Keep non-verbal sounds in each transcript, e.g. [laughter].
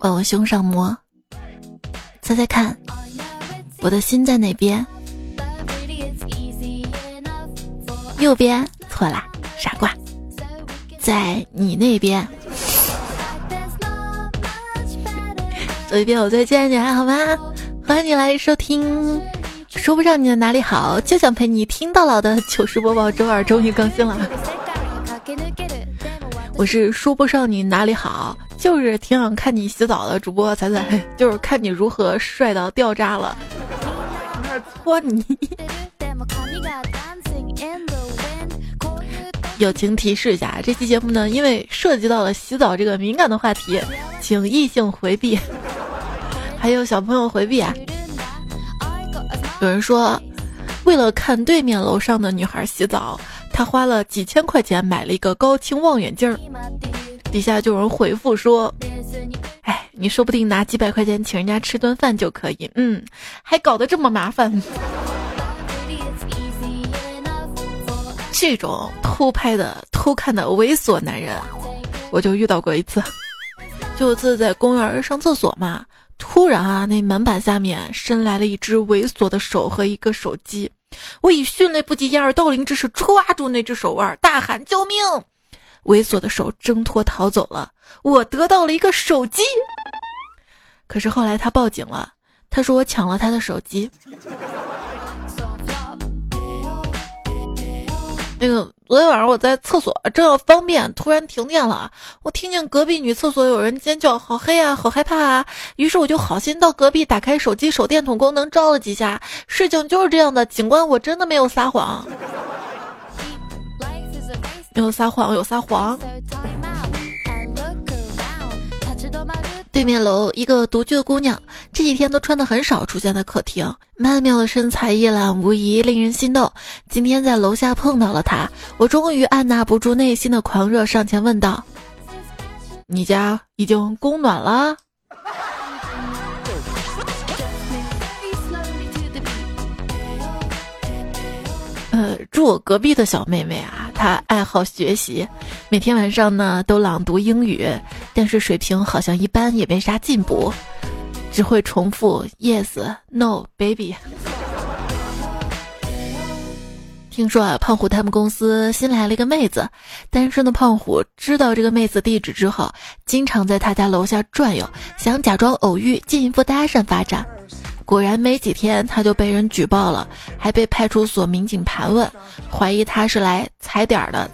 往我胸上摸，猜猜看，我的心在哪边？右边？错啦，傻瓜，在你那边。走一遍我再见你还好吗？欢迎你来收听，说不上你的哪里好，就想陪你听到老的糗事播报。周二终于更新了，[laughs] 我是说不上你哪里好，就是挺想看你洗澡的主播彩彩，[laughs] 就是看你如何帅到掉渣了，[laughs] 搓泥。[laughs] 友情提示一下，这期节目呢，因为涉及到了洗澡这个敏感的话题，请异性回避。还有小朋友回避啊！有人说，为了看对面楼上的女孩洗澡，他花了几千块钱买了一个高清望远镜儿。底下就有人回复说：“哎，你说不定拿几百块钱请人家吃顿饭就可以，嗯，还搞得这么麻烦。[laughs] ”这种偷拍的、偷看的猥琐男人，我就遇到过一次。就有次在公园上厕所嘛。突然啊，那门板下面伸来了一只猥琐的手和一个手机，我以迅雷不及掩耳盗铃之势抓住那只手腕，大喊救命！猥琐的手挣脱逃走了，我得到了一个手机。可是后来他报警了，他说我抢了他的手机。那个昨天晚上我在厕所正要方便，突然停电了。我听见隔壁女厕所有人尖叫，好黑啊，好害怕啊！于是我就好心到隔壁打开手机手电筒功能照了几下。事情就是这样的，警官，我真的没有撒谎，没有撒谎，有撒谎。对面楼一个独居的姑娘，这几天都穿的很少，出现在客厅。曼妙的身材一览无遗，令人心动。今天在楼下碰到了她，我终于按捺不住内心的狂热，上前问道：“你家已经供暖了？”呃，住我隔壁的小妹妹啊，她爱好学习，每天晚上呢都朗读英语，但是水平好像一般，也没啥进步，只会重复 yes no baby。听说啊，胖虎他们公司新来了一个妹子，单身的胖虎知道这个妹子地址之后，经常在他家楼下转悠，想假装偶遇，进一步搭讪发展。果然没几天，他就被人举报了，还被派出所民警盘问，怀疑他是来踩点的。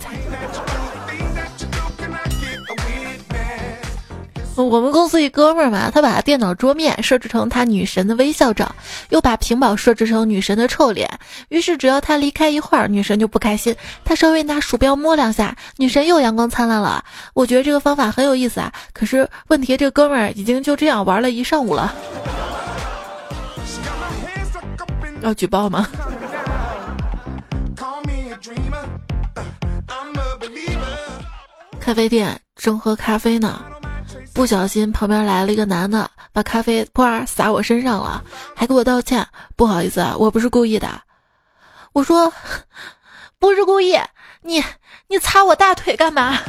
我们公司一哥们儿嘛，他把电脑桌面设置成他女神的微笑照，又把屏保设置成女神的臭脸。于是只要他离开一会儿，女神就不开心；他稍微拿鼠标摸两下，女神又阳光灿烂了。我觉得这个方法很有意思啊，可是问题这哥们儿已经就这样玩了一上午了。要举报吗？咖啡店正喝咖啡呢，不小心旁边来了一个男的，把咖啡啪洒我身上了，还给我道歉，不好意思啊，我不是故意的。我说不是故意，你你擦我大腿干嘛？[laughs]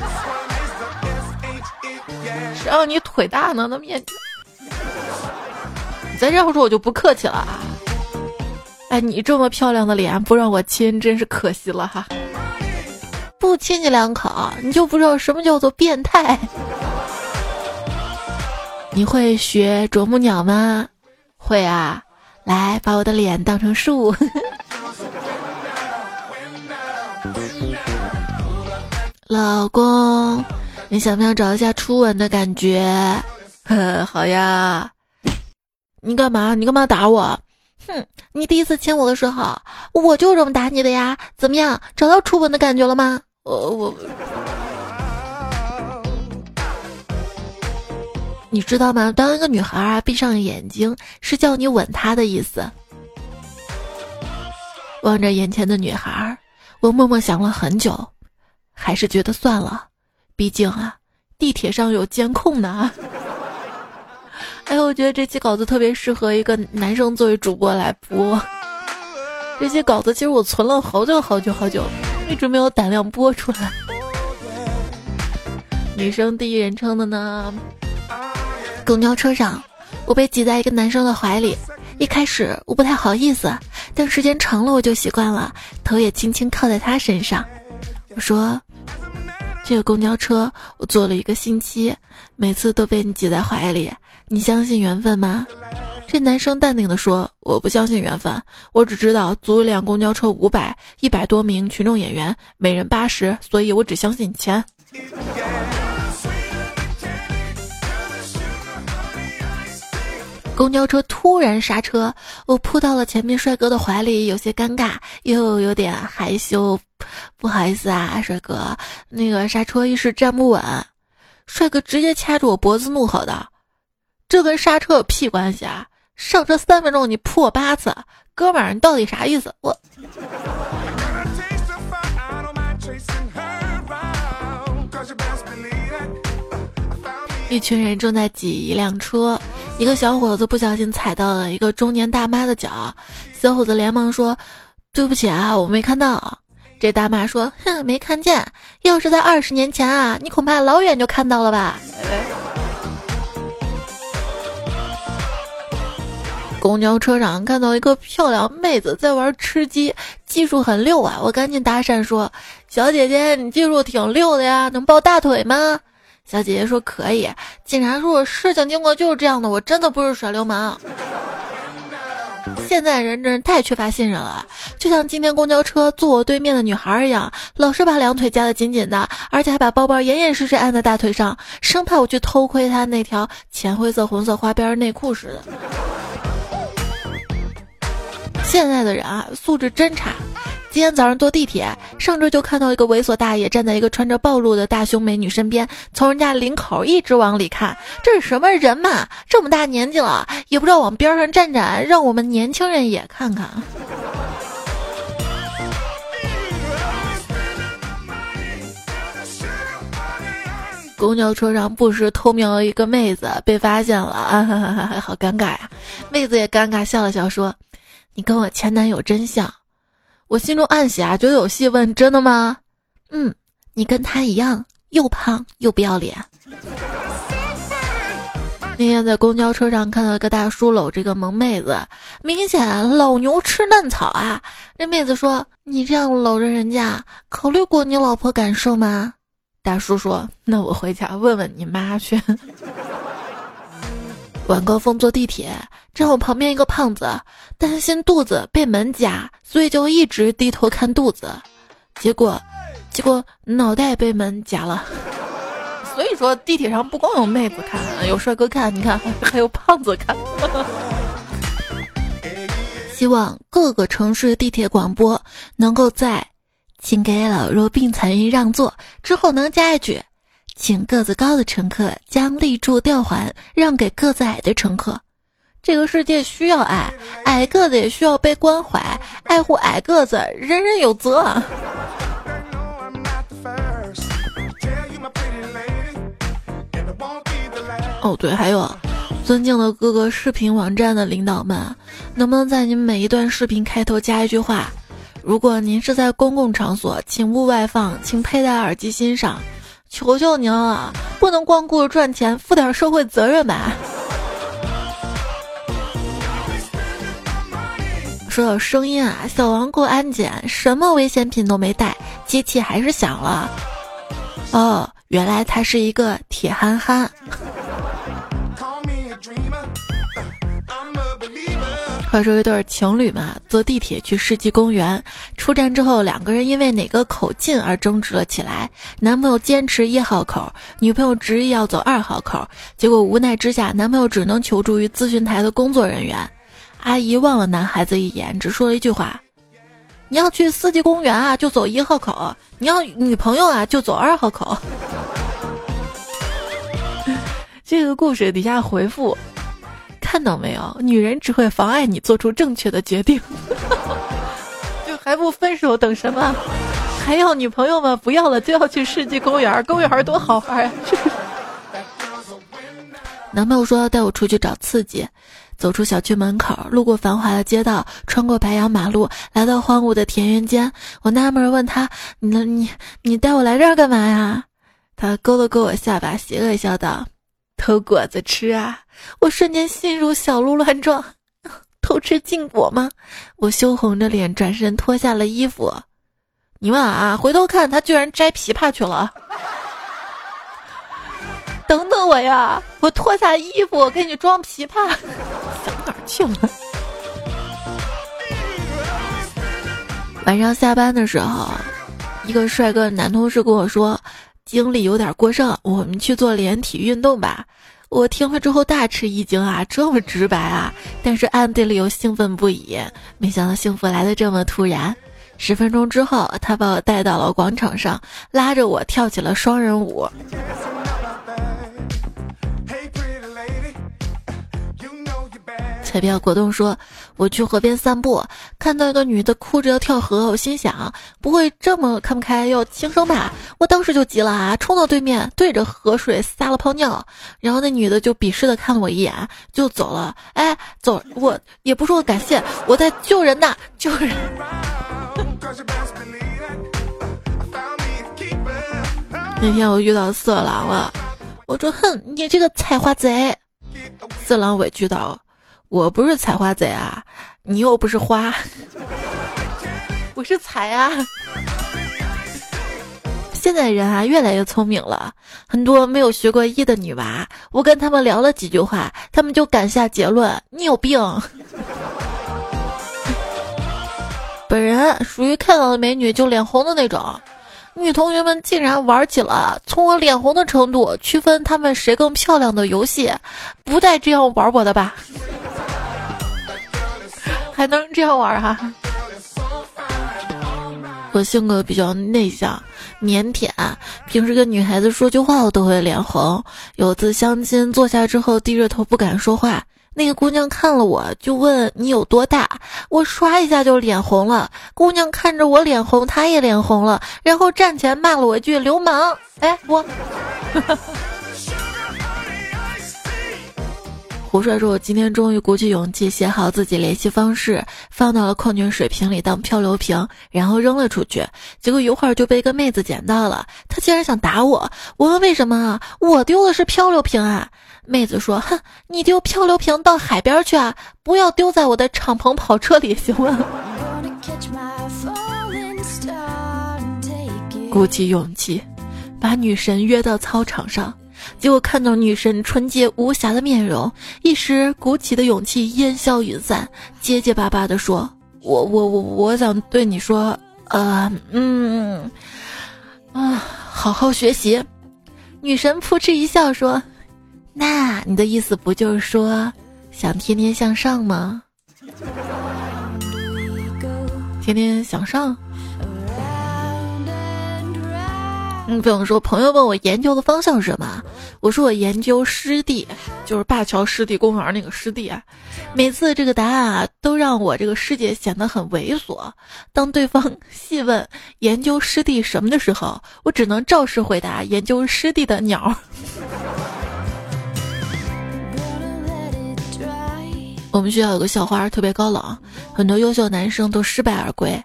谁让你腿大呢？那面，你再这样说我就不客气了啊。哎，你这么漂亮的脸不让我亲，真是可惜了哈！不亲你两口，你就不知道什么叫做变态。你会学啄木鸟吗？会啊，来把我的脸当成树。[laughs] 老公，你想不想找一下初吻的感觉？呵，[laughs] 好呀。你干嘛？你干嘛打我？哼，你第一次亲我的时候，我就这么打你的呀？怎么样，找到初吻的感觉了吗？我我，你知道吗？当一个女孩啊闭上眼睛，是叫你吻她的意思。望着眼前的女孩，我默默想了很久，还是觉得算了，毕竟啊，地铁上有监控呢。哎，我觉得这期稿子特别适合一个男生作为主播来播。这些稿子其实我存了好久好久好久，一直没有胆量播出来。女生第一人称的呢，公交车上，我被挤在一个男生的怀里。一开始我不太好意思，但时间长了我就习惯了，头也轻轻靠在他身上。我说：“这个公交车我坐了一个星期，每次都被你挤在怀里，你相信缘分吗？”这男生淡定地说：“我不相信缘分，我只知道租一辆公交车五百，一百多名群众演员，每人八十，所以我只相信钱。”公交车突然刹车，我扑到了前面帅哥的怀里，有些尴尬，又有点害羞。不好意思啊，帅哥，那个刹车一时站不稳。帅哥直接掐住我脖子，怒吼道：“这跟刹车有屁关系啊！上车三分钟你扑我八次，哥们儿，你到底啥意思？”我。一群人正在挤一辆车。一个小伙子不小心踩到了一个中年大妈的脚，小伙子连忙说：“对不起啊，我没看到。”这大妈说：“哼，没看见。要是在二十年前啊，你恐怕老远就看到了吧。”公交车上看到一个漂亮妹子在玩吃鸡，技术很溜啊！我赶紧搭讪说：“小姐姐，你技术挺溜的呀，能抱大腿吗？”小姐姐说可以，警察叔，事情经过就是这样的，我真的不是耍流氓。现在人真是太缺乏信任了，就像今天公交车坐我对面的女孩一样，老是把两腿夹得紧紧的，而且还把包包严严实实按在大腿上，生怕我去偷窥她那条浅灰色红色花边内裤似的。现在的人啊，素质真差。今天早上坐地铁，上车就看到一个猥琐大爷站在一个穿着暴露的大胸美女身边，从人家领口一直往里看。这是什么人嘛？这么大年纪了，也不知道往边上站站，让我们年轻人也看看。公交车上不时偷瞄一个妹子，被发现了，啊哈哈，好尴尬呀！妹子也尴尬，笑了笑说：“你跟我前男友真像。”我心中暗喜啊，就有戏问：“真的吗？”嗯，你跟他一样，又胖又不要脸。那天在公交车上看到一个大叔搂着一个萌妹子，明显老牛吃嫩草啊。那妹子说：“你这样搂着人家，考虑过你老婆感受吗？”大叔说：“那我回家问问你妈去。”晚高峰坐地铁，正好旁边一个胖子担心肚子被门夹，所以就一直低头看肚子，结果，结果脑袋被门夹了。所以说地铁上不光有妹子看，有帅哥看，你看还有胖子看。希望各个城市地铁广播能够在“请给老弱病残孕让座”之后能加一句。请个子高的乘客将立柱吊环让给个子矮的乘客。这个世界需要爱，矮个子也需要被关怀，爱护矮个子，人人有责。哦，对，还有，尊敬的各个视频网站的领导们，能不能在你们每一段视频开头加一句话？如果您是在公共场所，请勿外放，请佩戴耳机欣赏。求求您了，不能光顾着赚钱，负点社会责任吧。说到声音啊，小王过安检，什么危险品都没带，机器还是响了。哦，原来他是一个铁憨憨。话说一对情侣嘛，坐地铁去世纪公园，出站之后，两个人因为哪个口近而争执了起来。男朋友坚持一号口，女朋友执意要走二号口。结果无奈之下，男朋友只能求助于咨询台的工作人员。阿姨望了男孩子一眼，只说了一句话：“你要去四季公园啊，就走一号口；你要女朋友啊，就走二号口。[laughs] ”这个故事底下回复。看到没有，女人只会妨碍你做出正确的决定，[laughs] 就还不分手等什么？还要女朋友吗？不要了，就要去世纪公园，公园多好玩呀！[laughs] 男朋友说要带我出去找刺激，走出小区门口，路过繁华的街道，穿过白杨马路，来到荒芜的田园间。我纳闷问他：“你你你带我来这儿干嘛呀？”他勾了勾我下巴，邪恶笑道。偷果子吃啊！我瞬间心如小鹿乱撞，偷吃禁果吗？我羞红着脸转身脱下了衣服。你们啊，回头看他居然摘枇杷去了！等等我呀，我脱下衣服给你装枇杷，想哪儿去了？晚上下班的时候，一个帅哥男同事跟我说，精力有点过剩，我们去做连体运动吧。我听了之后大吃一惊啊，这么直白啊！但是暗地里又兴奋不已，没想到幸福来的这么突然。十分钟之后，他把我带到了广场上，拉着我跳起了双人舞。彩票果冻说：“我去河边散步，看到一个女的哭着要跳河，我心想，不会这么看不开要轻生吧？我当时就急了啊，冲到对面，对着河水撒了泡尿，然后那女的就鄙视的看了我一眼，就走了。哎，走，我也不说感谢，我在救人呐，救人。那天我遇到色狼了，我说，哼，你这个采花贼。色狼委屈道。”我不是采花贼啊，你又不是花，我是采啊。现在人啊越来越聪明了，很多没有学过医的女娃，我跟他们聊了几句话，他们就敢下结论：你有病。[laughs] 本人属于看到的美女就脸红的那种，女同学们竟然玩起了从我脸红的程度区分她们谁更漂亮的游戏，不带这样玩我的吧？还能这样玩哈？我性格比较内向、腼腆，平时跟女孩子说句话我都会脸红。有次相亲坐下之后低着头不敢说话，那个姑娘看了我就问你有多大，我刷一下就脸红了。姑娘看着我脸红，她也脸红了，然后站起来骂了我一句流氓。哎，我。胡帅说：“我今天终于鼓起勇气写好自己联系方式，放到了矿泉水瓶里当漂流瓶，然后扔了出去。结果一会儿就被一个妹子捡到了，她竟然想打我。我问为什么啊？我丢的是漂流瓶啊！妹子说：哼，你丢漂流瓶到海边去啊，不要丢在我的敞篷跑车里，行吗？” [laughs] 鼓起勇气，把女神约到操场上。结果看到女神纯洁无瑕的面容，一时鼓起的勇气烟消云散，结结巴巴地说：“我我我我想对你说，呃嗯啊，好好学习。”女神扑哧一笑说：“那你的意思不就是说想天天向上吗？天天向上。”嗯，不用说，朋友问我研究的方向是什么，我说我研究湿地，就是灞桥湿地公园那个湿地啊。每次这个答案啊，都让我这个师姐显得很猥琐。当对方细问研究湿地什么的时候，我只能照实回答研究湿地的鸟。我们学校有个校花特别高冷，很多优秀男生都失败而归。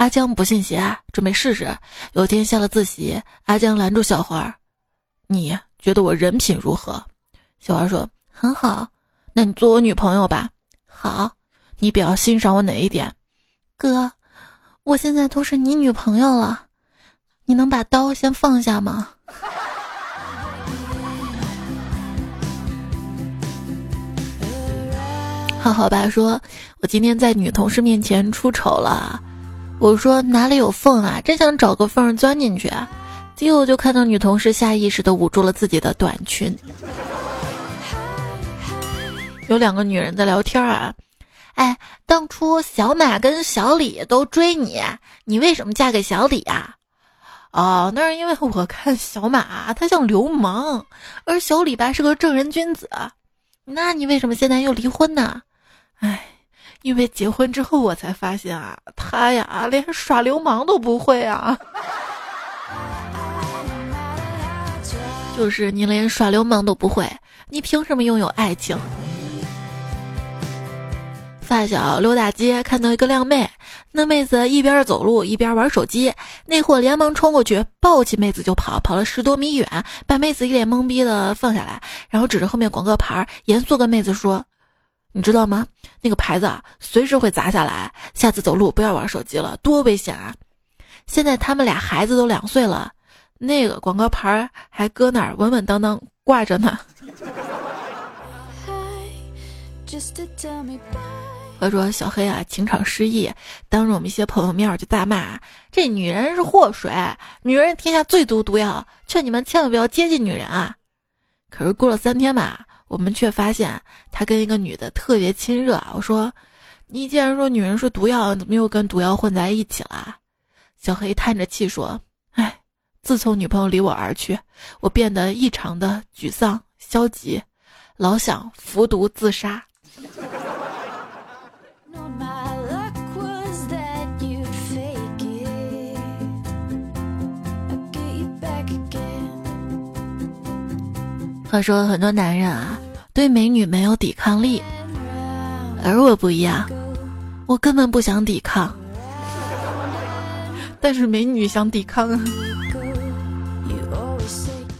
阿江不信邪，准备试试。有天下了自习，阿江拦住小花：“你觉得我人品如何？”小花说：“很好。”“那你做我女朋友吧。”“好。”“你比较欣赏我哪一点？”“哥，我现在都是你女朋友了，你能把刀先放下吗？” [laughs] 好好吧，说：“我今天在女同事面前出丑了。”我说哪里有缝啊？真想找个缝钻进去。结果就看到女同事下意识的捂住了自己的短裙。有两个女人在聊天啊，哎，当初小马跟小李都追你，你为什么嫁给小李啊？哦，那是因为我看小马他像流氓，而小李吧是个正人君子。那你为什么现在又离婚呢？哎。因为结婚之后，我才发现啊，他呀连耍流氓都不会啊！就是你连耍流氓都不会，你凭什么拥有爱情？发小溜大街，看到一个靓妹，那妹子一边走路一边玩手机，那货连忙冲过去抱起妹子就跑，跑了十多米远，把妹子一脸懵逼的放下来，然后指着后面广告牌，严肃跟妹子说：“你知道吗？那个牌子啊，随时会砸下来，下次走路不要玩手机了，多危险啊！”现在他们俩孩子都两岁了，那个广告牌还搁那儿稳稳当当挂着呢。他说：“小黑啊，情场失意，当着我们一些朋友面就大骂这女人是祸水，女人天下最毒毒药，劝你们千万不要接近女人啊。”可是过了三天吧，我们却发现他跟一个女的特别亲热啊。我说：“你既然说女人是毒药，怎么又跟毒药混在一起了？”小黑叹着气说：“哎，自从女朋友离我而去，我变得异常的沮丧消极，老想服毒自杀。”话说很多男人啊，对美女没有抵抗力，而我不一样，我根本不想抵抗，但是美女想抵抗。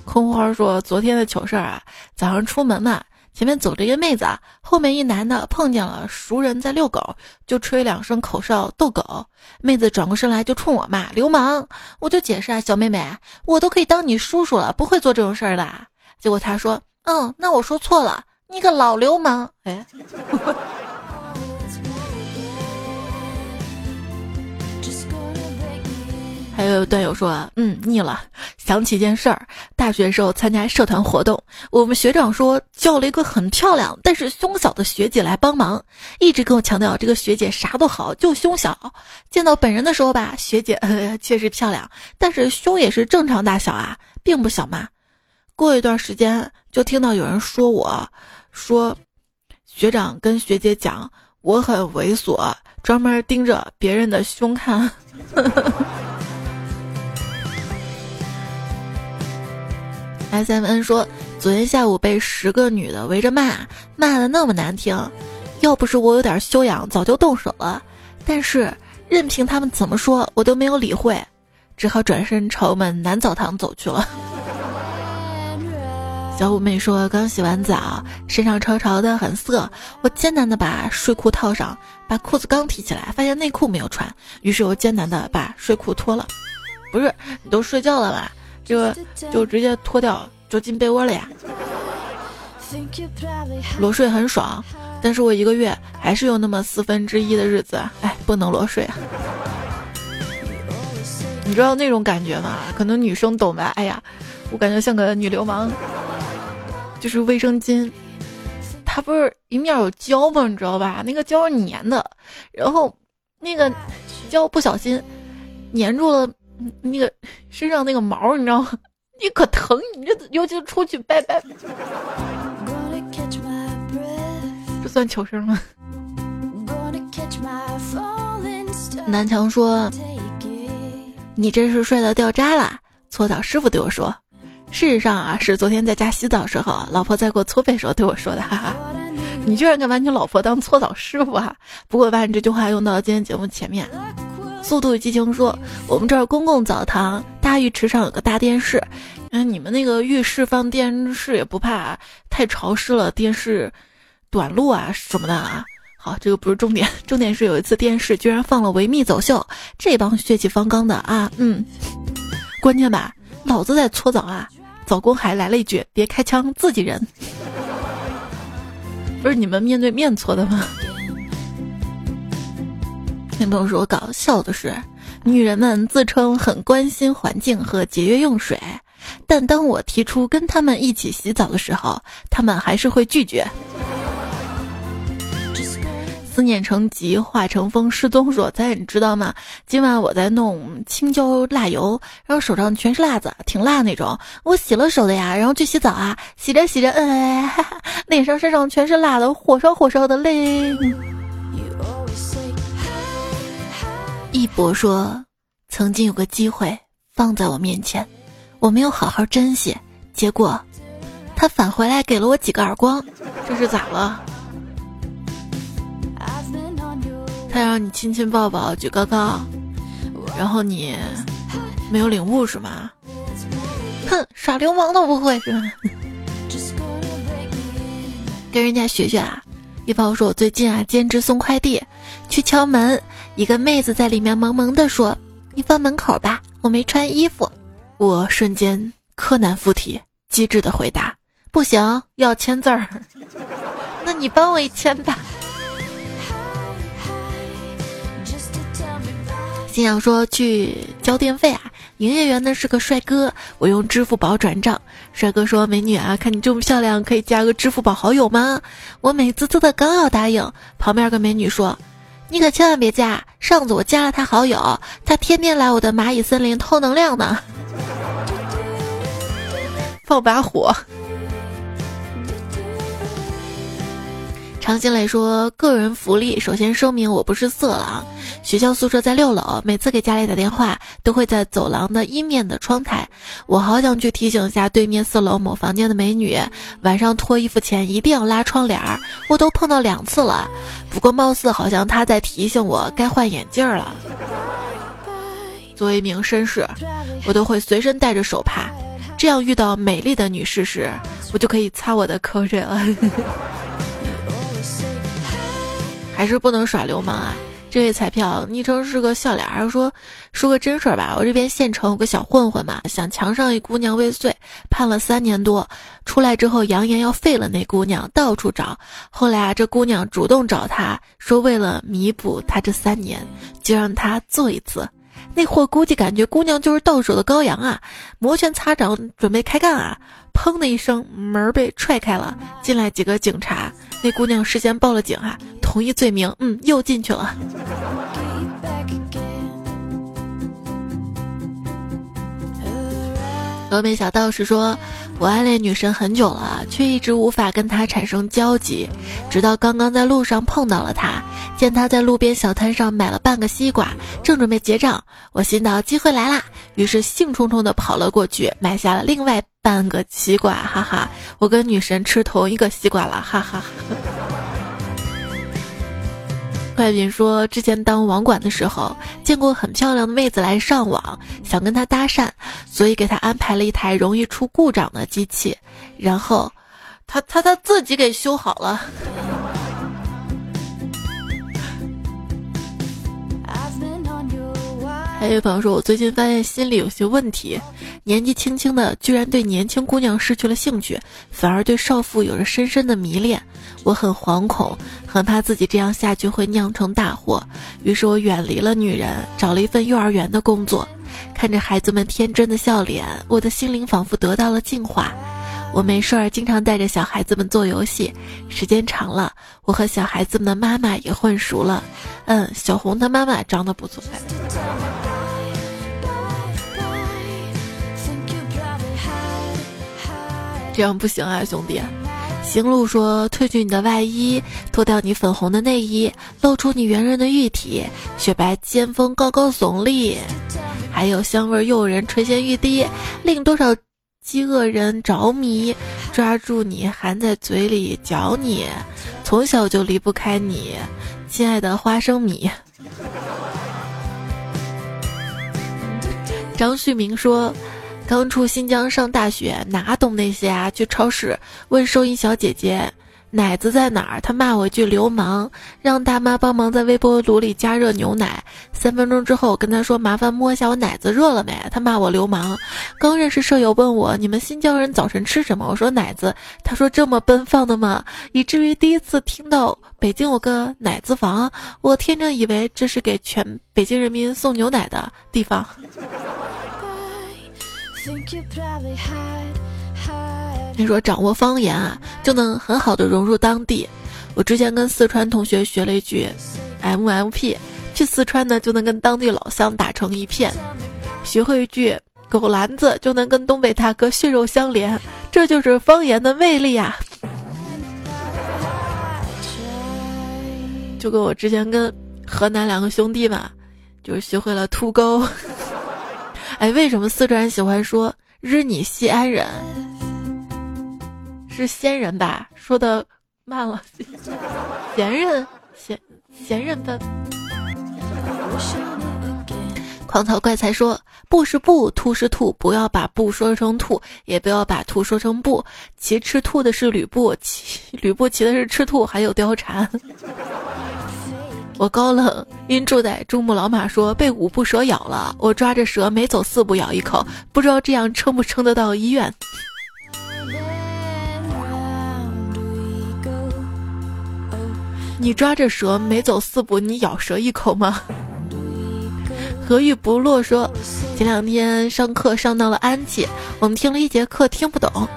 空花说昨天的糗事儿啊，早上出门嘛。前面走着一个妹子，后面一男的碰见了熟人在遛狗，就吹两声口哨逗狗。妹子转过身来就冲我骂流氓，我就解释啊，小妹妹，我都可以当你叔叔了，不会做这种事儿的。结果他说，嗯，那我说错了，你个老流氓，哎。[laughs] 还有段友说，嗯，腻了。想起一件事儿，大学时候参加社团活动，我们学长说叫了一个很漂亮但是胸小的学姐来帮忙，一直跟我强调这个学姐啥都好，就胸小。见到本人的时候吧，学姐确实漂亮，但是胸也是正常大小啊，并不小嘛。过一段时间，就听到有人说我，说学长跟学姐讲我很猥琐，专门盯着别人的胸看。[laughs] S M N 说，昨天下午被十个女的围着骂，骂的那么难听，要不是我有点修养，早就动手了。但是任凭他们怎么说，我都没有理会，只好转身朝我们男澡堂走去了。小五妹说，刚洗完澡，身上潮潮的，很涩。我艰难的把睡裤套上，把裤子刚提起来，发现内裤没有穿，于是我艰难的把睡裤脱了。不是，你都睡觉了吧？这个就直接脱掉，就进被窝了呀。裸睡很爽，但是我一个月还是有那么四分之一的日子，哎，不能裸睡啊。你知道那种感觉吗？可能女生懂吧。哎呀，我感觉像个女流氓。就是卫生巾，它不是一面有胶吗？你知道吧？那个胶是粘的，然后那个胶不小心粘住了。那个身上那个毛，你知道吗？你可疼，你这尤其出去拜拜，这算求生吗？[laughs] 南强说：“你这是帅到掉渣了。”搓澡师傅对我说：“事实上啊，是昨天在家洗澡时候，老婆在给我搓背时候对我说的。”哈哈，你居然敢把你老婆当搓澡师傅啊？不过把你这句话用到今天节目前面。速度与激情说：“我们这儿公共澡堂大浴池上有个大电视，嗯，你们那个浴室放电视也不怕太潮湿了，电视短路啊什么的啊。好，这个不是重点，重点是有一次电视居然放了维密走秀，这帮血气方刚的啊，嗯，关键吧，老子在搓澡啊，老公还来了一句：别开枪，自己人。[laughs] 不是你们面对面搓的吗？” [laughs] 听朋友说，搞笑的是，女人们自称很关心环境和节约用水，但当我提出跟他们一起洗澡的时候，他们还是会拒绝。思念成疾，化成风，失踪。说：“在你知道吗？今晚我在弄青椒辣油，然后手上全是辣子，挺辣那种。我洗了手的呀，然后去洗澡啊，洗着洗着，哎，脸上身上全是辣的，火烧火烧的嘞。”一博说：“曾经有个机会放在我面前，我没有好好珍惜，结果他返回来给了我几个耳光，这是咋了？”他让你亲亲抱抱举高高，然后你没有领悟是吗？哼，耍流氓都不会是吧？跟人家学学啊！一炮说，我最近啊兼职送快递，去敲门，一个妹子在里面萌萌的说：“你放门口吧，我没穿衣服。”我瞬间柯南附体，机智的回答：“不行，要签字儿。[laughs] ”那你帮我一签吧。新阳说去交电费啊，营业员呢是个帅哥，我用支付宝转账。帅哥说：“美女啊，看你这么漂亮，可以加个支付宝好友吗？”我美滋滋的刚要答应，旁边个美女说：“你可千万别加，上次我加了他好友，他天天来我的蚂蚁森林偷能量呢。”放把火。常新磊说：“个人福利，首先声明我不是色狼。学校宿舍在六楼，每次给家里打电话都会在走廊的一面的窗台。我好想去提醒一下对面四楼某房间的美女，晚上脱衣服前一定要拉窗帘儿。我都碰到两次了，不过貌似好像他在提醒我该换眼镜了。作为一名绅士，我都会随身带着手帕，这样遇到美丽的女士时，我就可以擦我的口水了。”还是不能耍流氓啊！这位彩票昵称是个笑脸，还说说个真事儿吧。我这边县城有个小混混嘛，想强上一姑娘未遂，判了三年多，出来之后扬言要废了那姑娘，到处找。后来啊，这姑娘主动找他说，为了弥补他这三年，就让他做一次。那货估计感觉姑娘就是到手的羔羊啊，摩拳擦掌准备开干啊，砰的一声门被踹开了，进来几个警察。那姑娘事先报了警啊，同一罪名，嗯，又进去了。峨眉小道士说：“我暗恋女神很久了，却一直无法跟她产生交集，直到刚刚在路上碰到了她，见她在路边小摊上买了半个西瓜，正准备结账，我心道机会来啦，于是兴冲冲地跑了过去，买下了另外半个西瓜，哈哈，我跟女神吃同一个西瓜了，哈哈。”快品说，之前当网管的时候，见过很漂亮的妹子来上网，想跟她搭讪，所以给她安排了一台容易出故障的机器，然后，她她她自己给修好了。还有朋友说，我最近发现心里有些问题，年纪轻轻的居然对年轻姑娘失去了兴趣，反而对少妇有着深深的迷恋，我很惶恐，很怕自己这样下去会酿成大祸。于是我远离了女人，找了一份幼儿园的工作，看着孩子们天真的笑脸，我的心灵仿佛得到了净化。我没事儿经常带着小孩子们做游戏，时间长了，我和小孩子们的妈妈也混熟了。嗯，小红她妈妈长得不错。这样不行啊，兄弟！行路说：褪去你的外衣，脱掉你粉红的内衣，露出你圆润的玉体，雪白尖峰高高耸立，还有香味诱人垂涎欲滴，令多少饥饿人着迷，抓住你含在嘴里嚼你，从小就离不开你，亲爱的花生米。张旭明说。刚出新疆上大学，哪懂那些啊？去超市问收银小姐姐奶子在哪儿，她骂我一句流氓，让大妈帮忙在微波炉里加热牛奶。三分钟之后，我跟她说麻烦摸一下我奶子热了没，她骂我流氓。刚认识舍友问我你们新疆人早晨吃什么，我说奶子，她说这么奔放的吗？以至于第一次听到北京有个奶子房，我天真以为这是给全北京人民送牛奶的地方。你说掌握方言啊，就能很好的融入当地。我之前跟四川同学学了一句 M M P，去四川呢就能跟当地老乡打成一片。学会一句狗篮子就能跟东北大哥血肉相连，这就是方言的魅力啊！就跟我之前跟河南两个兄弟嘛，就是学会了秃钩。哎，为什么四川人喜欢说日你西安人？是仙人吧？说的慢了，[laughs] 闲人，闲闲人的狂草怪才说：“不是不，兔是兔，不要把不说成兔，也不要把兔说成不。骑吃兔的是吕布，骑吕布骑的是赤兔，还有貂蝉。”我高冷，因住在珠穆朗玛说被五步蛇咬了，我抓着蛇每走四步咬一口，不知道这样撑不撑得到医院。你抓着蛇每走四步，你咬蛇一口吗？何玉不落说，前两天上课上到了安琪，我们听了一节课听不懂，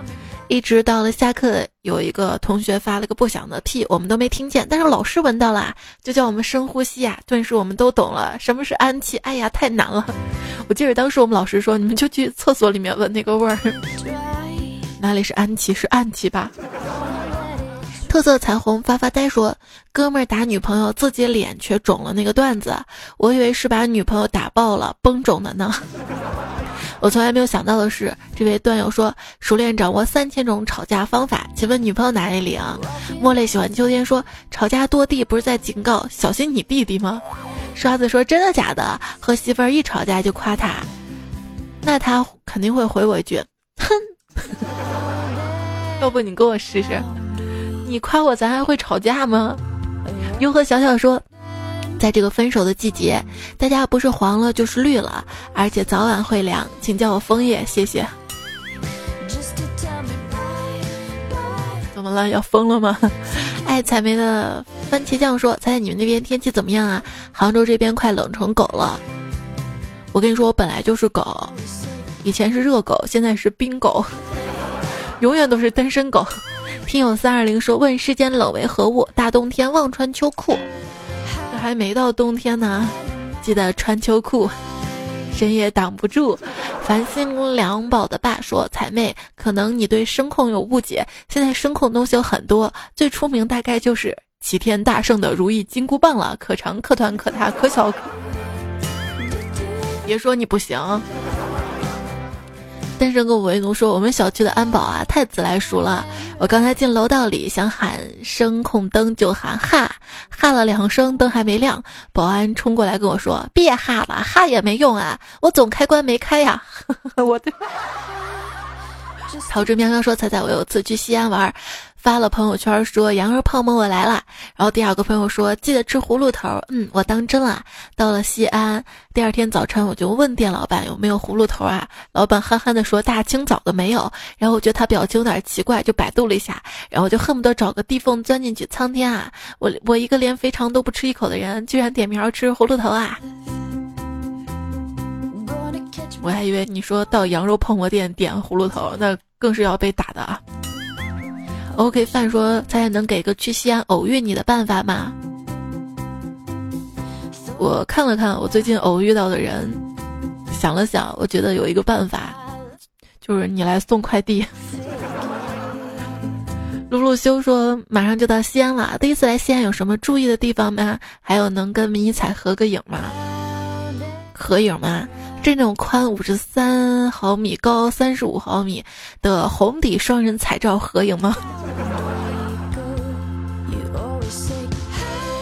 一直到了下课，有一个同学发了个不响的屁，我们都没听见，但是老师闻到了，就叫我们深呼吸啊，顿时我们都懂了什么是安气。哎呀，太难了！我记得当时我们老师说，你们就去厕所里面闻那个味儿，哪里是安气，是暗气吧？特色彩虹发发呆说：“哥们儿打女朋友，自己脸却肿了。那个段子，我以为是把女朋友打爆了，崩肿的呢。我从来没有想到的是，这位段友说熟练掌握三千种吵架方法，请问女朋友哪里领？莫泪喜欢秋天说吵架跺地不是在警告小心你弟弟吗？刷子说真的假的？和媳妇儿一吵架就夸他，那他肯定会回我一句哼，要不你跟我试试。”你夸我，咱还会吵架吗？优和小小说，在这个分手的季节，大家不是黄了就是绿了，而且早晚会凉，请叫我枫叶，谢谢。怎么了？要疯了吗？爱 [laughs] 采梅的番茄酱说：“猜猜你们那边天气怎么样啊？杭州这边快冷成狗了。我跟你说，我本来就是狗，以前是热狗，现在是冰狗，永远都是单身狗。”听友三二零说：“问世间冷为何物？大冬天忘穿秋裤。还没到冬天呢，记得穿秋裤。深夜挡不住。”繁星两宝的爸说：“彩妹，可能你对声控有误解。现在声控东西有很多，最出名大概就是齐天大圣的如意金箍棒了，可长可短可大可小。别说你不行。”单身狗为奴说：“我们小区的安保啊，太自来熟了。我刚才进楼道里，想喊声控灯，就喊哈，哈了两声，灯还没亮。保安冲过来跟我说：别哈了，哈也没用啊，我总开关没开呀。我的。桃之喵喵说：彩彩，我有次去西安玩。”发了朋友圈说羊肉泡馍我来了，然后第二个朋友说记得吃葫芦头，嗯，我当真了。到了西安，第二天早晨我就问店老板有没有葫芦头啊，老板憨憨的说大清早的没有。然后我觉得他表情有点奇怪，就百度了一下，然后就恨不得找个地缝钻进去。苍天啊，我我一个连肥肠都不吃一口的人，居然点名吃葫芦头啊！我还以为你说到羊肉泡馍店点葫芦头，那更是要被打的啊。OK 饭说：“咱也能给个去西安偶遇你的办法吗？”我看了看我最近偶遇到的人，想了想，我觉得有一个办法，就是你来送快递。[laughs] 露露修说：“马上就到西安了，第一次来西安有什么注意的地方吗？还有能跟迷彩合个影吗？合影吗？”这种宽五十三毫米、高三十五毫米的红底双人彩照合影吗？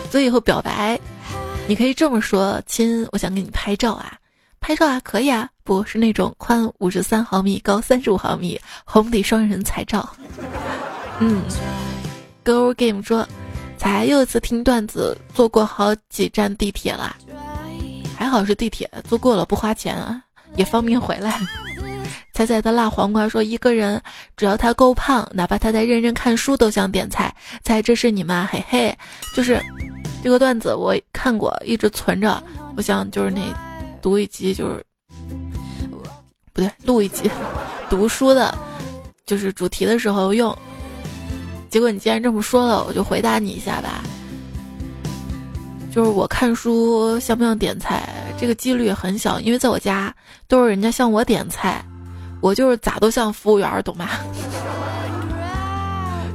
所以以后表白，你可以这么说：“亲，我想给你拍照啊，拍照啊，可以啊，不是那种宽五十三毫米、高三十五毫米红底双人彩照。”嗯，Girl Game 说，才又一次听段子，坐过好几站地铁啦。还好是地铁，坐过了不花钱啊，也方便回来。[laughs] 彩彩的辣黄瓜说：“一个人只要他够胖，哪怕他在认真看书，都想点菜。”猜这是你吗？嘿嘿，就是这个段子我看过，一直存着。我想就是那读一集，就是不对，录一集 [laughs] 读书的，就是主题的时候用。结果你既然这么说了，我就回答你一下吧。就是我看书像不像点菜，这个几率很小，因为在我家都是人家向我点菜，我就是咋都像服务员，懂吗？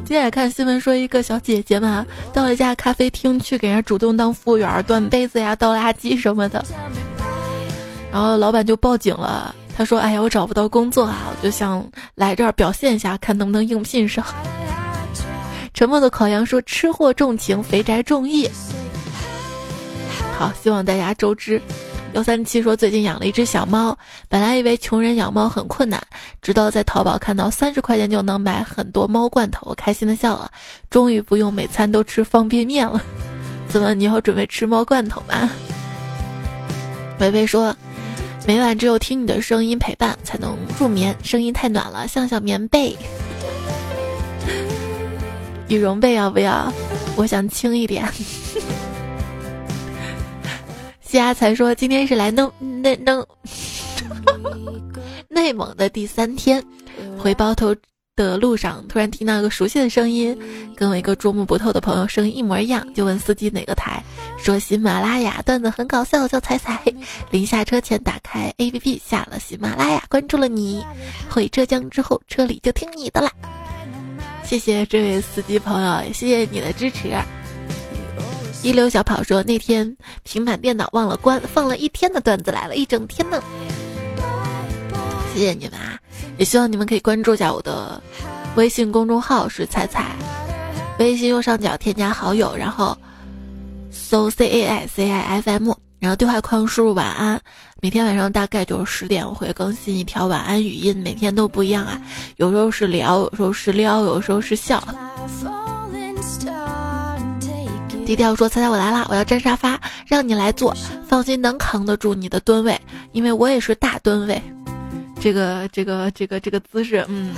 今天也看新闻说，一个小姐姐嘛，到一家咖啡厅去给人家主动当服务员，端杯子呀、倒垃圾什么的，然后老板就报警了。他说：“哎呀，我找不到工作啊，我就想来这儿表现一下，看能不能应聘上。”沉默的烤羊说：“吃货重情，肥宅重义。”好，希望大家周知。幺三七说最近养了一只小猫，本来以为穷人养猫很困难，直到在淘宝看到三十块钱就能买很多猫罐头，我开心的笑了。终于不用每餐都吃方便面了。[laughs] 怎么，你要准备吃猫罐头吗？[laughs] 微微说，每晚只有听你的声音陪伴才能入眠，声音太暖了，像小棉被。[laughs] 羽绒被要不要？我想轻一点。西阿才说今天是来弄内弄 [laughs] 内蒙的第三天，回包头的路上突然听到一个熟悉的声音，跟我一个捉摸不透的朋友声音一模一样，就问司机哪个台，说喜马拉雅段子很搞笑，叫彩彩。临下车前打开 APP 下了喜马拉雅，关注了你，回浙江之后车里就听你的啦。谢谢这位司机朋友，谢谢你的支持。一流小跑说：“那天平板电脑忘了关，放了一天的段子来了一整天呢。”谢谢你们啊！也希望你们可以关注一下我的微信公众号是彩彩，微信右上角添加好友，然后搜 C A I C I F M，然后对话框输入晚安。每天晚上大概就是十点，我会更新一条晚安语音，每天都不一样啊，有时候是聊，有时候是撩，有时候是笑。低调说：“猜猜我来啦！我要占沙发，让你来坐，放心能扛得住你的吨位，因为我也是大吨位。这个这个这个这个姿势，嗯。”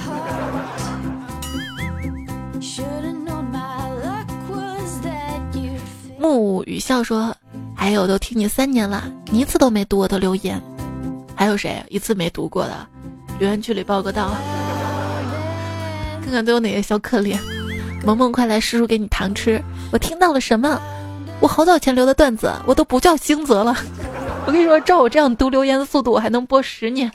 木雨笑说：“还有都听你三年了，你一次都没读我的留言，还有谁一次没读过的？留言区里报个到，[laughs] 看看都有哪些小可怜。”萌萌，快来，叔叔给你糖吃。我听到了什么？我好早前留的段子，我都不叫星泽了。[laughs] 我跟你说，照我这样读留言的速度，我还能播十年。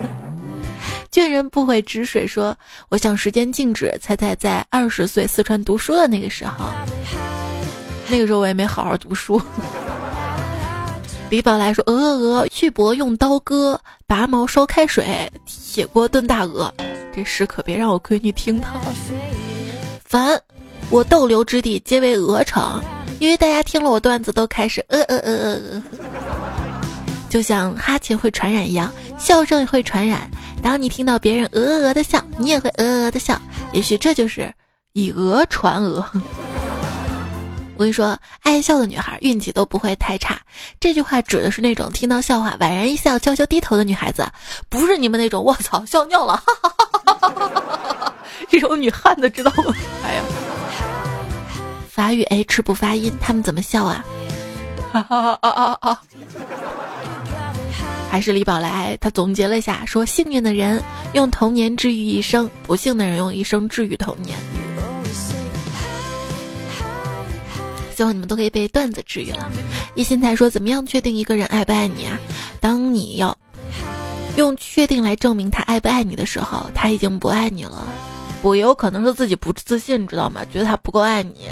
倦人不悔止水说：“我想时间静止，猜猜在二十岁四川读书的那个时候，那个时候我也没好好读书。”李宝来说：“鹅鹅鹅，去脖用刀割，拔毛烧开水，铁锅炖大鹅。这诗可别让我闺女听到。”烦。我逗留之地皆为鹅城，因为大家听了我段子都开始呃呃呃呃呃，就像哈欠会传染一样，笑声也会传染。当你听到别人鹅鹅鹅的笑，你也会鹅鹅的笑。也许这就是以讹传讹。我跟你说，爱笑的女孩运气都不会太差。这句话指的是那种听到笑话宛然一笑、悄悄低头的女孩子，不是你们那种我操笑尿了，哈哈哈哈哈哈这种女汉子知道吗？哎呀。法语 H 不发音，他们怎么笑啊？哈哈啊啊啊！还是李宝来，他总结了一下，说：幸运的人用童年治愈一生，不幸的人用一生治愈童年。希望你们都可以被段子治愈了。一心才说：怎么样确定一个人爱不爱你啊？当你要用确定来证明他爱不爱你的时候，他已经不爱你了。我，也有可能是自己不自信，知道吗？觉得他不够爱你。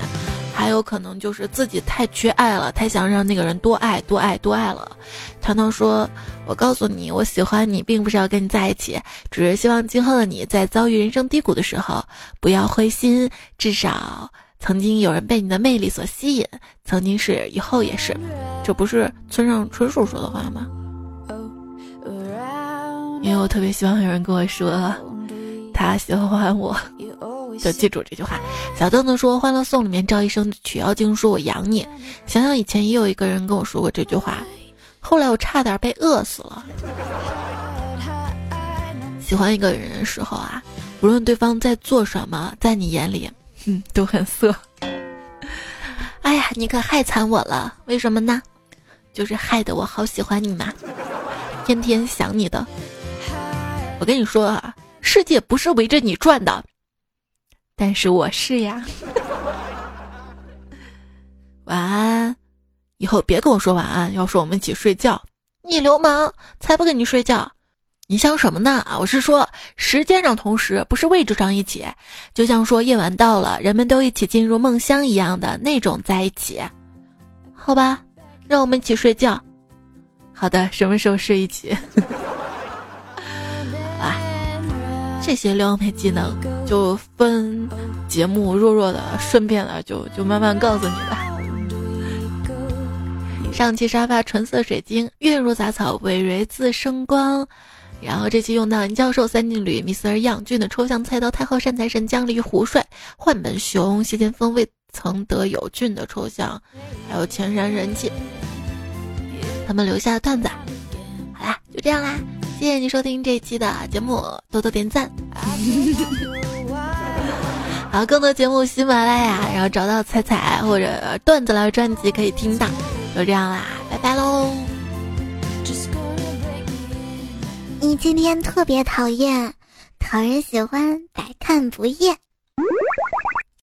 还有可能就是自己太缺爱了，太想让那个人多爱多爱多爱了。糖糖说：“我告诉你，我喜欢你，并不是要跟你在一起，只是希望今后的你在遭遇人生低谷的时候不要灰心，至少曾经有人被你的魅力所吸引，曾经是，以后也是。这不是村上春树说的话吗？因为我特别希望有人跟我说，他喜欢我。”就记住这句话。小凳子说，《欢乐颂》里面赵医生曲妖精说：“我养你。”想想以前也有一个人跟我说过这句话，后来我差点被饿死了。喜欢一个人的时候啊，无论对方在做什么，在你眼里，嗯，都很色。哎呀，你可害惨我了！为什么呢？就是害得我好喜欢你嘛，天天想你的。我跟你说啊，世界不是围着你转的。但是我是呀，[laughs] 晚安，以后别跟我说晚安，要说我们一起睡觉。你流氓，才不跟你睡觉！你想什么呢？啊，我是说时间上同时，不是位置上一起。就像说夜晚到了，人们都一起进入梦乡一样的那种在一起。好吧，让我们一起睡觉。好的，什么时候睡一起？这些撩妹技能就分节目弱弱的，顺便的就就慢慢告诉你吧。上期沙发纯色水晶，月如杂草，葳蕤自生光。然后这期用到林教授三金缕、米斯尔养俊的抽象菜刀、太后善财神、江离胡帅、幻本熊、谢剑锋未曾得有俊的抽象，还有千山人气，他们留下的段子。好啦，就这样啦，谢谢你收听这一期的节目，多多点赞。[laughs] 好，更多节目喜马拉雅，然后找到彩彩或者段子来专辑可以听到。就这样啦，拜拜喽。你今天特别讨厌，讨人喜欢，百看不厌。